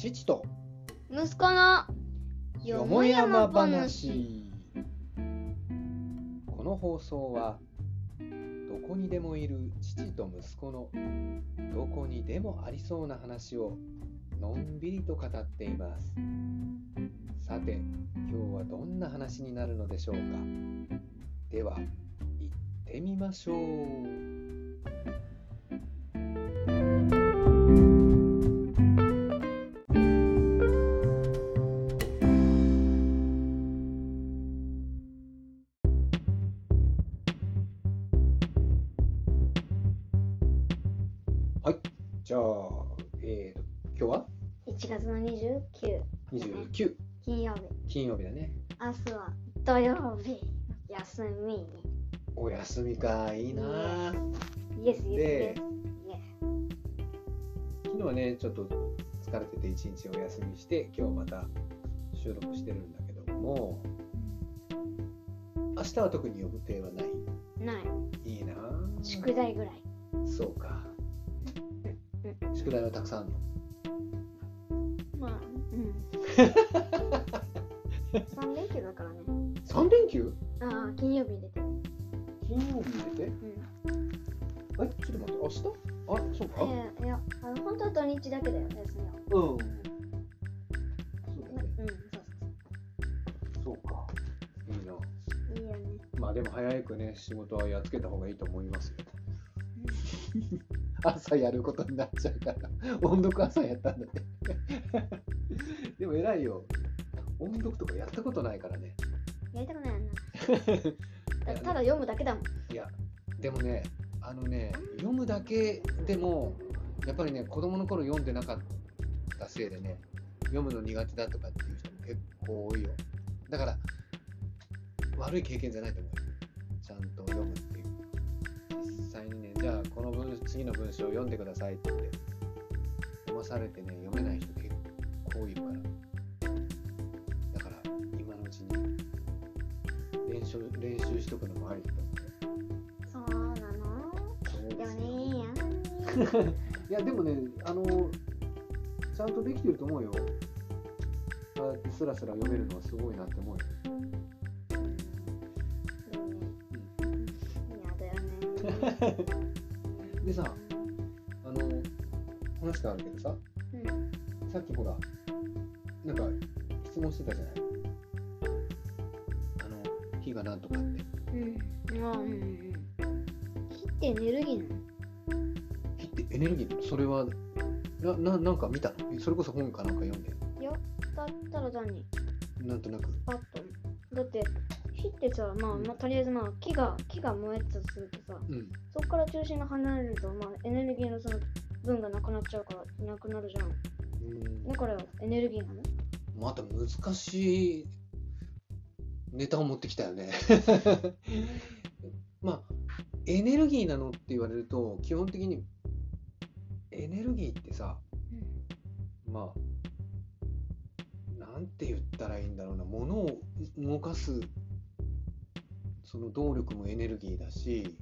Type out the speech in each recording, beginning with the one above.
父と。息子のよもやま話。この放送はどこにでもいる父と息子のどこにでもありそうな話をのんびりと語っています。さて今日はどんな話になるのでしょうか。では行ってみましょうはい。じゃあえーと今日は？1月の29 29金曜日。金曜日だね。明日は土曜日。休み。お休みか。いいな。あイエスイエでスイエ昨日はねちょっと疲れてて一日お休みして今日また収録してるんだけども明日は特に予定はない？スない。いいな。あ宿題ぐらい。そうか宿題はたくさんあるの？まあうん。3連休だからね。3連休？ああ金曜日出てる。金曜日入れて？うん。えちょっと待って明日？あそうか。いやいやあの本当は土日だけだよ休みは。うん。そうだねうんそう。そうか。いいな。そういいよね。まあでも早くね仕事はやっつけた方がいいと思いますよ朝やることになっちゃうから。音読朝やったんだって。でも偉いよ。音読とかやったことないからね。やりたくないな。たただ読むだけだもん。いやでもねあのね読むだけでもやっぱりね子供の頃読んでなかったせいでね読むの苦手だとかっていう人も結構多いよ。だから悪い経験じゃないと思うよ。ちゃんと読むっていう実際にねじゃあこの文次の文章を読んでくださいって読まされてね読めない人結構いるから。だから今のうちに練習練習しとくのもありだと思う。よそうなの？でもそうよねいいや。いやでもねあのちゃんとできてると思うよ。ああやってスラスラ読めるのはすごいなって思うよ でさあの話変わるけどさうん。さっきほらなんか質問してたじゃない？あの火がなんとかって。うん。あうんうんうん。火ってエネルギーなの？火ってエネルギー？それはなななんか見たの？それこそ本かなんか読んで。いやだったら単になんとなく。パッとだって火ってさまあ、まあ、とりあえずまあ木が木が燃えたとするとさうん。そこから中心が離れるとまあエネルギーのその分がなくなっちゃうからなくなるじゃん。うん。だからエネルギーなの？また難しいネタを持ってきたよね。まあエネルギーなのって言われると基本的にエネルギーってさまあなんて言ったらいいんだろうな。物を動かすその動力もエネルギーだし、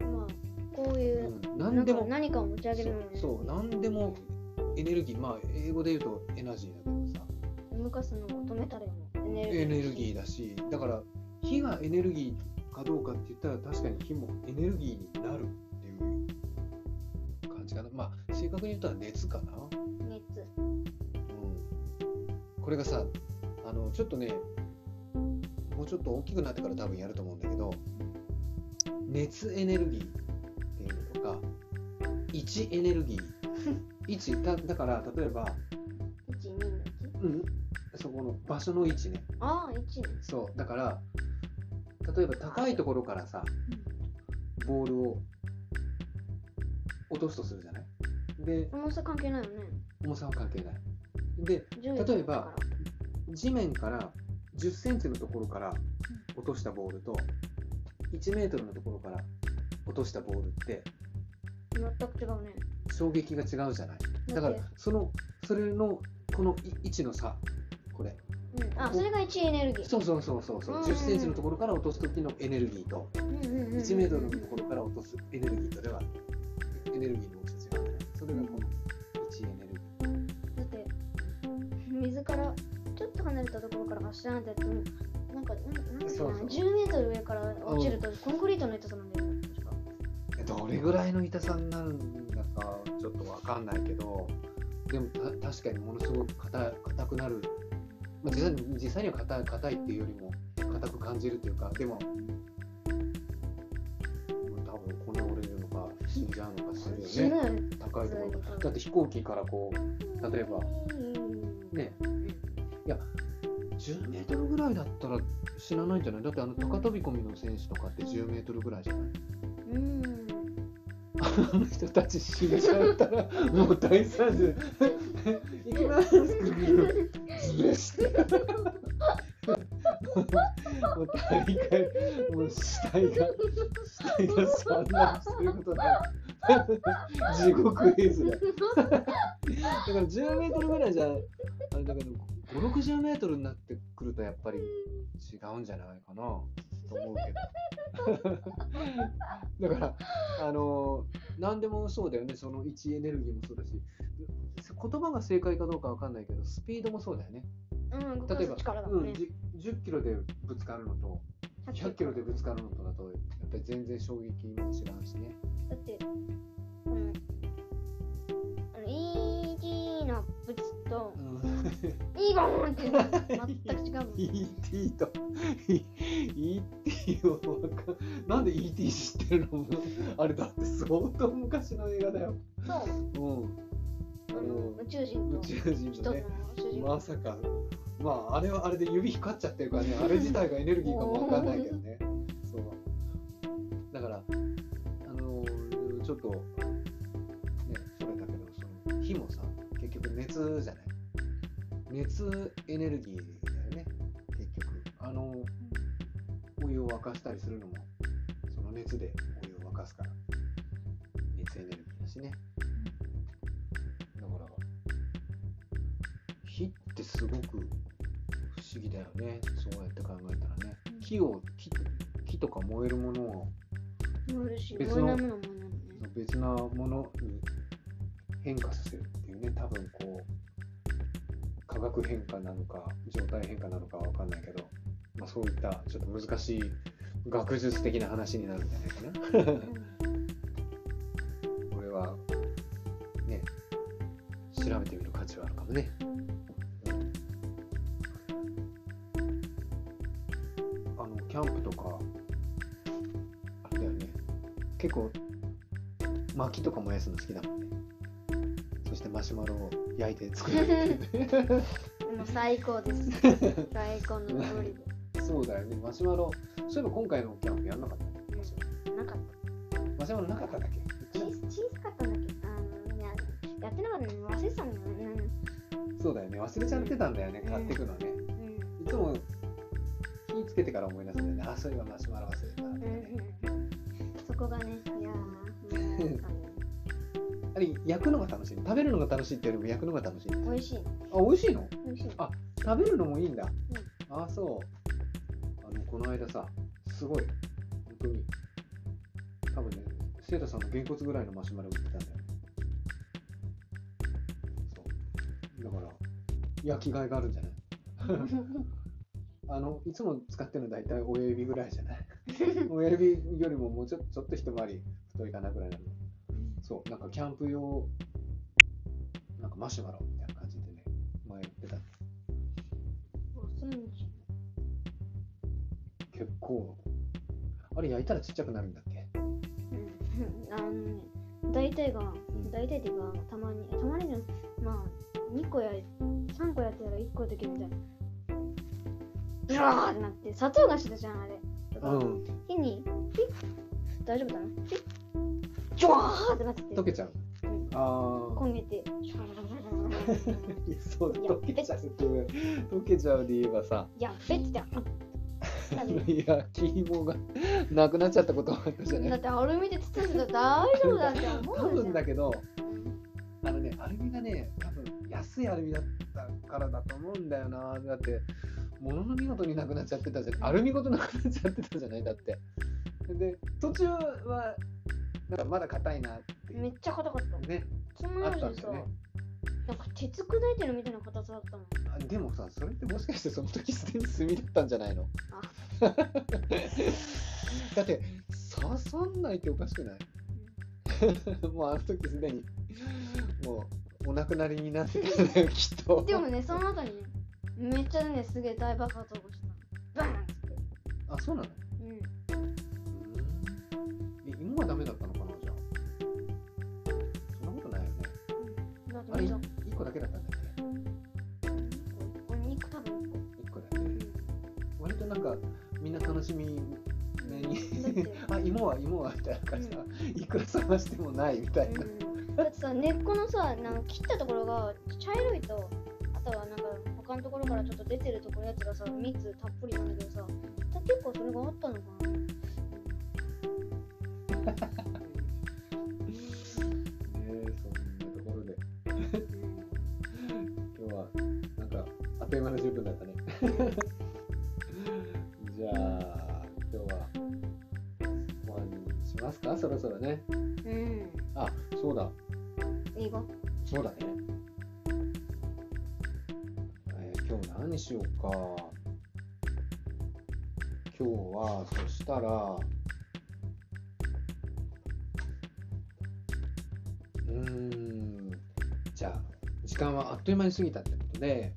まあこういうう、ん、何でも何かを持ち上げるのにそう何でもエネルギーまあ英語で言うとエナジーだけどさ。動かすのを止めたらもエネルギーエネルギーだしだから火がエネルギーかどうかって言ったら確かに火もエネルギーになるっていう感じかな。まあ正確に言ったら熱かな、熱。うん、これがさあのちょっとねもうちょっと大きくなってから多分やると思うんだけど熱エネルギーっていうのとか位置エネルギー。位置だだから例えば、1、2の1うん、そこの場所の位置ね。ああ、1ね。そう。だから例えば高いところからさボールを落とすとするじゃない？で重さ関係ないよね。重さは関係ない。で例えば地面から1 0センチのところから落としたボールと1メートルのところから落としたボールって全く違うね。衝撃が違うじゃない。だからそのそれのこのい位置の差これ。うん、あ、それが1エネルギー。そうそうそうそうそう。うん。1 0センチのところから落とす時のエネルギーとうんうんうんうん。1メートルのところから落とすエネルギーとではエネルギーのたところかないとやつなんかなんなんそうそう10メートル上から落ちるとコンクリートの痛さなんだよ確かどれぐらいの痛さになるんだかちょっとわかんないけどでもた確かにものすごく硬硬くなる、まあ、実際実際には硬い硬いっていうよりも硬く感じるというかでも多分骨折れるのか死んじゃうのかするよね死ぬよね高いところだって飛行機からこう例えばねいや10メートルぐらいだったら死なないんじゃない？だってあの高飛び込みの選手とかって10メートルぐらいじゃない？うん。あの人たち死んじゃったらもう大惨事。行きます。ズレしてもう大会もう死体が死体が散乱してることだ地獄絵図だ。よ だから10メートルぐらいじゃあれだけど5 6 0メートルになってくるとやっぱり違うんじゃないかな。と思うけど。だからあの何でもそうだよね。その位置エネルギーもそうだし。言葉が正解かどうかわかんないけどスピードもそうだよね。うん例えば、うんん力だもね、じ10キロでぶつかるのと100キロでぶつかるのとだとやっぱり全然衝撃も違うしね。だって、うん、E ボーンって全く違うもん ET と ET をなんで ET 知ってるの？あれだって相当昔の映画だよ。そううん。ああのの宇宙人と宇宙人ね、まさか。まああれはあれで指光っちゃってるからね、あれ自体がエネルギーかもわかんないけどね。そう。だから、あのーちょっと、ね、それだけど、その火もさ、結局熱じゃない？熱エネルギーだよね、結局。あの、お湯を沸かしたりするのも、その熱でお湯を沸かすから、熱エネルギーだしね。だから、火ってすごく不思議だよね、そうやって考えたらね。木を、木木とか燃えるものを別の別なものに変化させるっていうね多分こう化学変化なのか状態変化なのかわかんないけど、まあ、そういったちょっと難しい学術的な話になるんじゃないかな。これはね調べてみる価値はあるかもね、あのキャンプとかあれだよね。結構薪とか燃やすの好きだもんね。そしてマシュマロを焼いて作るっていうね。もう最高です。最高の料理で。そうだよね。マシュマロ。そういえば今回のキャンプやんなかったねマシュマなかったロマシュマロなかったんだっけ？小小さかったんだけ？どあのいややってなかったね忘れてたんだよね。そうだよね。忘れちゃってたんだよね。買ってくのね。うん。いつも火つけてから思い出すんだよね。あそういえばマシュマロ忘れてたね。うんそこがねいやー焼くのが楽しい。食べるのが楽しいってよりも焼くのが楽しい。美味しい。あ美味しいの？美味しい。あ食べるのもいいんだ、あそう。あのこの間さすごい本当に多分ねセイタさんのげんこつぐらいのマシュマロ売ってたんだよ。ねそう。だから焼きがいがあるんじゃない？あのいつも使ってるの大体親指ぐらいじゃない？親指よりももうちょちょっと一回り太いかなぐらいなのそうなんかキャンプ用なんかマシュマロみたいな感じでね前売ってた。結構。あれ焼いたらちっちゃくなるんだっけ？うん。あのね大体が大体っていうかたまにたまにねまあ2個や3個やったら1個できるみたいな。ブワーってなって砂糖菓子だじゃんあれ。だからうん。火にピッ大丈夫だな？ピッジョワーってなってて。溶けちゃう。うん。ああ焦げて。そう溶けちゃう溶けちゃうで言えばさやっべって言ってあいや焼き芋がなくなっちゃったこともあったじゃない。だってアルミで包んでたら大丈夫だって思多うじゃん。分だけどうんあのねアルミがね多分安いアルミだったからだと思うんだよな。だって物の見事になくなっちゃってたじゃん。アルミごとなくなっちゃってたじゃない。だって。で途中はなんかまだ硬いなってめっちゃ硬かった。ね。つまあったんでさんだよね。なんか鉄砕いてるみたいな硬さだったもん。あでもさそれってもしかしてその時すでに炭だったんじゃないの？あ。だって刺さんないっておかしくない？もうあの時すでにもうお亡くなりになってたんだよ きっと。でもねその後にねめっちゃねすげえ大爆発起こしたの。バーンあそうなの？うん。え芋はダメだったの？あれだって見た1個だけだったんだっお肉多分け1個だよね割となんかみんな楽しみめにあ芋は芋はみたいな。感じで、いくら探してもないみたいな、うん、だってさ根っこのさなんか切ったところが茶色いとあとはなんか他のところからちょっと出てるところやつがさ蜜たっぷりなんだけどさ結構それがあったのかな じゃあ今日は終わりにしますか？そろそろね。うん。あそうだ。英語？そうだね、えー今日何しようか。今日はそしたらうーんじゃあ時間はあっという間に過ぎたってことで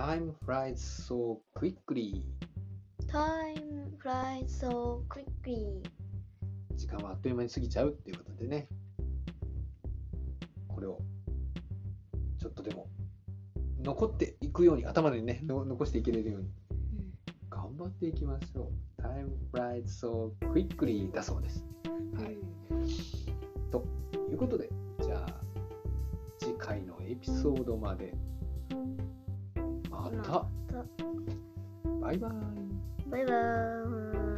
Time flies so quickly. Time flies so quickly. 時間はあっという間に過ぎちゃうっていうことでね。これをちょっとでも残っていくように頭にねの残していけれるように頑張っていきましょう。Time flies so quickly だそうです。はい。ということでじゃあ次回のエピソードまでまた。バイバイ。バイバーイ